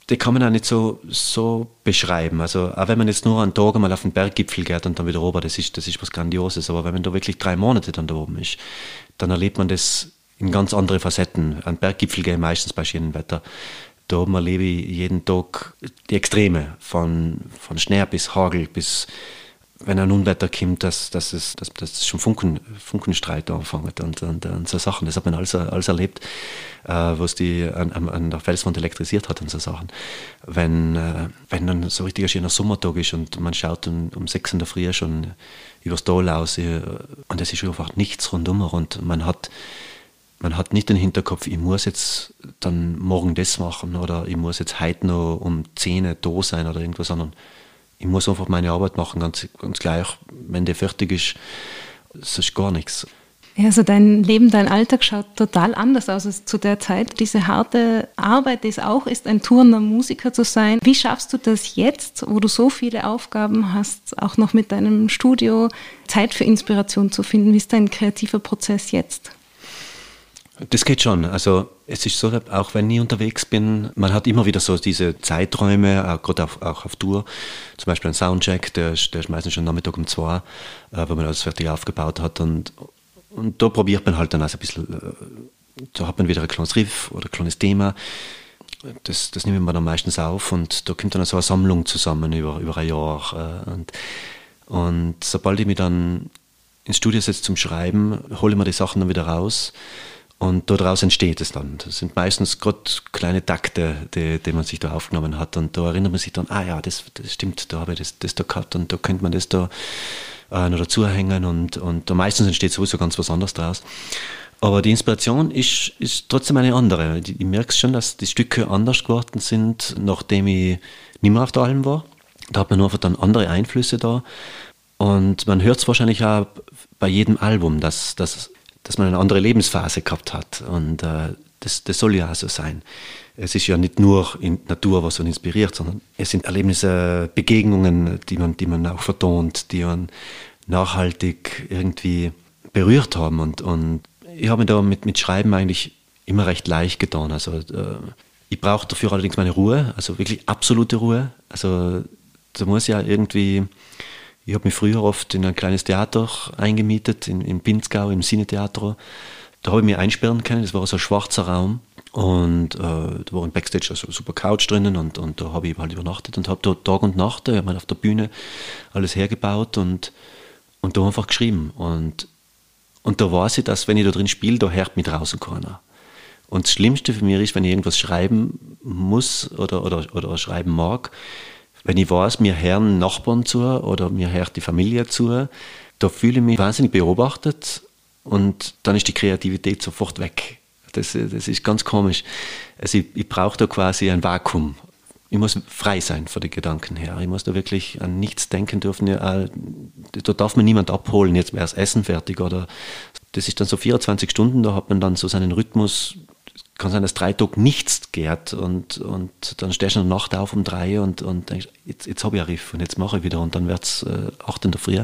die kann man auch nicht so, so beschreiben. Also auch wenn man jetzt nur einen Tag einmal auf den Berggipfel geht und dann wieder oben, das ist, das ist was Grandioses. Aber wenn man da wirklich drei Monate dann da oben ist, dann erlebt man das in ganz andere Facetten. An Berggipfel gehen meistens bei schönem Wetter. Da erlebe ich jeden Tag die Extreme, von, von Schnee bis Hagel bis wenn ein Unwetter kommt, dass, dass, es, dass, dass schon Funken, Funkenstreit anfangen und, und, und so Sachen. Das hat man alles, alles erlebt, äh, was die an, an, der Felswand elektrisiert hat und so Sachen. Wenn, äh, wenn dann so richtig ein schöner Sommertag ist und man schaut um, um sechs in der Früh schon übers Tal aus äh, und es ist einfach nichts rundum und man hat, man hat nicht den Hinterkopf, ich muss jetzt dann morgen das machen oder ich muss jetzt heute noch um 10 da sein oder irgendwas, sondern ich muss einfach meine Arbeit machen, ganz, ganz gleich. Wenn der fertig ist, das ist gar nichts. Ja, also dein Leben, dein Alltag schaut total anders aus als zu der Zeit. Diese harte Arbeit, es auch ist, ein tourender Musiker zu sein. Wie schaffst du das jetzt, wo du so viele Aufgaben hast, auch noch mit deinem Studio, Zeit für Inspiration zu finden? Wie ist dein kreativer Prozess jetzt? Das geht schon. Also es ist so, auch wenn ich unterwegs bin, man hat immer wieder so diese Zeiträume, auch gerade auf, auch auf Tour. Zum Beispiel ein Soundcheck, der ist, der ist meistens schon Nachmittag um zwei, äh, wo man alles fertig aufgebaut hat. Und, und da probiert man halt dann also ein bisschen, äh, da hat man wieder ein kleines Riff oder ein kleines Thema. Das, das nehmen wir dann meistens auf und da kommt dann so eine Sammlung zusammen über, über ein Jahr. Äh, und, und sobald ich mich dann ins Studio setze zum Schreiben, hole ich mir die Sachen dann wieder raus und daraus entsteht es dann. Das sind meistens gerade kleine Takte, die, die man sich da aufgenommen hat. Und da erinnert man sich dann, ah ja, das, das stimmt, da habe ich das, das da gehabt und da könnte man das da äh, noch dazuhängen. Und, und meistens entsteht sowieso ganz was anderes daraus. Aber die Inspiration ist, ist trotzdem eine andere. Ich merke schon, dass die Stücke anders geworden sind, nachdem ich nicht mehr auf der Alm war. Da hat man einfach dann andere Einflüsse da. Und man hört es wahrscheinlich auch bei jedem Album, dass, dass dass man eine andere Lebensphase gehabt hat. Und äh, das, das soll ja auch so sein. Es ist ja nicht nur in Natur, was uns inspiriert, sondern es sind Erlebnisse, Begegnungen, die man, die man auch vertont, die man nachhaltig irgendwie berührt haben. Und, und ich habe mir da mit, mit Schreiben eigentlich immer recht leicht getan. Also äh, ich brauche dafür allerdings meine Ruhe, also wirklich absolute Ruhe. Also da muss ja irgendwie ich habe mich früher oft in ein kleines Theater eingemietet, in, in Pinzgau, im Cinetheater. Da habe ich mich einsperren können, das war so ein schwarzer Raum. Und äh, da war ein Backstage, also super Couch drinnen und, und da habe ich halt übernachtet und habe da Tag und Nacht, ich habe auf der Bühne alles hergebaut und, und da einfach geschrieben. Und, und da weiß ich, dass wenn ich da drin spiele, da hört mich draußen keiner. Und das Schlimmste für mich ist, wenn ich irgendwas schreiben muss oder, oder, oder schreiben mag, wenn ich weiß, mir hören Nachbarn zu oder mir hört die Familie zu, da fühle ich mich wahnsinnig beobachtet und dann ist die Kreativität sofort weg. Das, das ist ganz komisch. Also ich, ich brauche da quasi ein Vakuum. Ich muss frei sein von den Gedanken her. Ich muss da wirklich an nichts denken dürfen. Äh, da darf man niemand abholen, jetzt wäre das Essen fertig oder das ist dann so 24 Stunden, da hat man dann so seinen Rhythmus kann sein, dass drei Tage nichts geht und, und dann stehst du in der Nacht auf um drei und, und denkst, jetzt, jetzt habe ich einen Riff und jetzt mache ich wieder und dann wird es äh, acht in der Früh.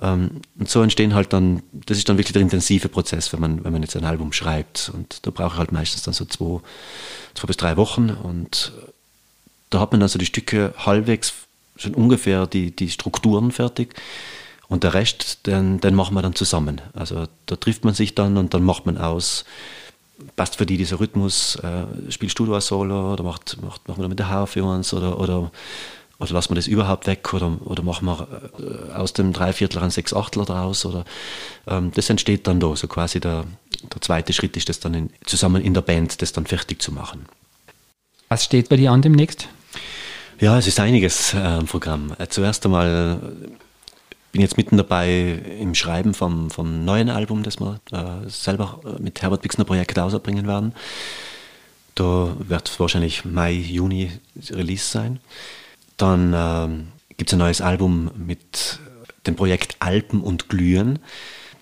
Ähm, und so entstehen halt dann, das ist dann wirklich der intensive Prozess, wenn man, wenn man jetzt ein Album schreibt. Und da brauche ich halt meistens dann so zwei, zwei bis drei Wochen und da hat man dann so die Stücke halbwegs schon ungefähr die, die Strukturen fertig. Und der Rest, den, den machen wir dann zusammen. Also da trifft man sich dann und dann macht man aus, passt für die dieser Rhythmus, äh, spielst du da Solo oder macht, macht, machen wir da mit der Haar für uns oder, oder, oder lassen wir das überhaupt weg oder, oder machen wir äh, aus dem Dreiviertler ein Sechsachtler draus oder ähm, das entsteht dann da, so quasi der, der zweite Schritt ist das dann in, zusammen in der Band, das dann fertig zu machen. Was steht bei dir an demnächst? Ja, es ist einiges äh, im Programm. Äh, zuerst einmal bin jetzt mitten dabei im Schreiben vom, vom neuen Album, das wir äh, selber mit Herbert Bixner Projekt ausbringen werden. Da wird wahrscheinlich Mai, Juni Release sein. Dann äh, gibt es ein neues Album mit dem Projekt Alpen und Glühen.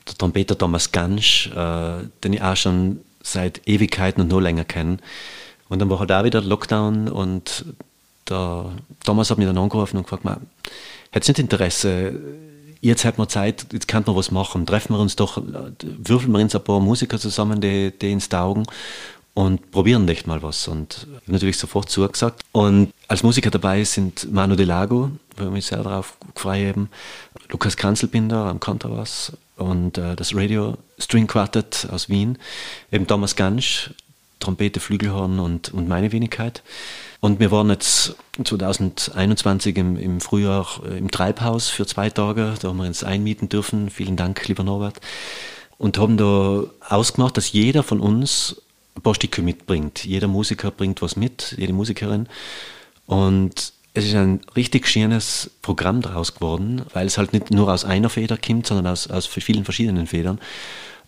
Der Trompeter Thomas Gansch, äh, den ich auch schon seit Ewigkeiten und noch länger kenne. Und dann war halt auch wieder Lockdown und der Thomas hat mich dann angerufen und gefragt, hättest du nicht Interesse, jetzt hat man Zeit, jetzt kann man was machen. Treffen wir uns doch, würfeln wir uns ein paar Musiker zusammen, die, die ins Taugen und probieren nicht mal was. Und natürlich sofort zugesagt. Und als Musiker dabei sind Manu De Lago, wo wir mich sehr darauf gefreut haben, Lukas Kanzelbinder am Kontrabass und äh, das Radio String Quartet aus Wien, eben Thomas Gansch, Trompete, Flügelhorn und, und meine Wenigkeit. Und wir waren jetzt 2021 im, im Frühjahr im Treibhaus für zwei Tage, da haben wir uns einmieten dürfen. Vielen Dank, lieber Norbert. Und haben da ausgemacht, dass jeder von uns ein paar Stücke mitbringt. Jeder Musiker bringt was mit, jede Musikerin. Und es ist ein richtig schönes Programm daraus geworden, weil es halt nicht nur aus einer Feder kommt, sondern aus, aus vielen verschiedenen Federn.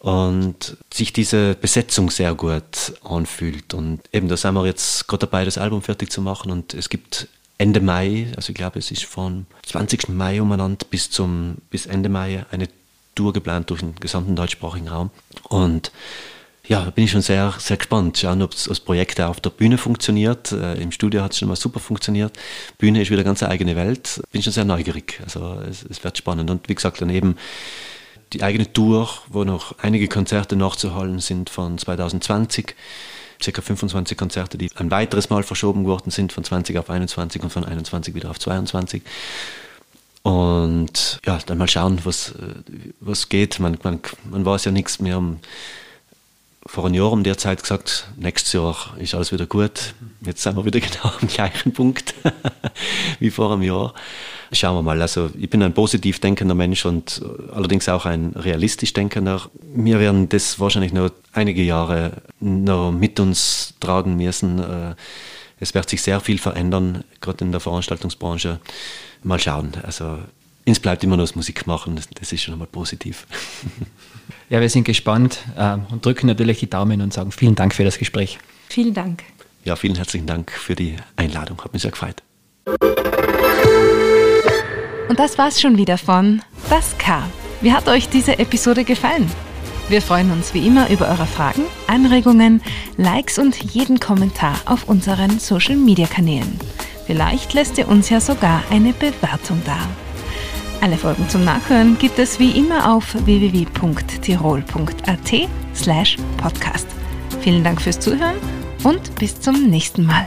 Und sich diese Besetzung sehr gut anfühlt. Und eben, da sind wir jetzt gerade dabei, das Album fertig zu machen. Und es gibt Ende Mai, also ich glaube, es ist von 20. Mai umeinander bis, zum, bis Ende Mai eine Tour geplant durch den gesamten deutschsprachigen Raum. Und ja, bin ich schon sehr, sehr gespannt. Schauen, ob das Projekt auf der Bühne funktioniert. Äh, Im Studio hat es schon mal super funktioniert. Bühne ist wieder eine ganz eigene Welt. Bin schon sehr neugierig. Also es, es wird spannend. Und wie gesagt, daneben die eigene Tour, wo noch einige Konzerte nachzuholen sind von 2020. Circa 25 Konzerte, die ein weiteres Mal verschoben worden sind, von 20 auf 21 und von 21 wieder auf 22. Und ja, dann mal schauen, was, äh, was geht. Man, man, man weiß ja nichts mehr um vor einem Jahr um der Zeit gesagt, nächstes Jahr ist alles wieder gut. Jetzt sind wir wieder genau am gleichen Punkt wie vor einem Jahr. Schauen wir mal. Also ich bin ein positiv denkender Mensch und allerdings auch ein realistisch denkender. Wir werden das wahrscheinlich noch einige Jahre noch mit uns tragen müssen. Äh, es wird sich sehr viel verändern, gerade in der Veranstaltungsbranche. Mal schauen. Also uns bleibt immer noch das Musik machen, das ist schon einmal positiv. Ja, wir sind gespannt äh, und drücken natürlich die Daumen und sagen vielen Dank für das Gespräch. Vielen Dank. Ja, vielen herzlichen Dank für die Einladung. Hat mich sehr gefreut. Und das war's schon wieder von Das K. Wie hat euch diese Episode gefallen? Wir freuen uns wie immer über eure Fragen, Anregungen, Likes und jeden Kommentar auf unseren Social Media Kanälen. Vielleicht lässt ihr uns ja sogar eine Bewertung da. Alle Folgen zum Nachhören gibt es wie immer auf www.tirol.at slash podcast. Vielen Dank fürs Zuhören und bis zum nächsten Mal.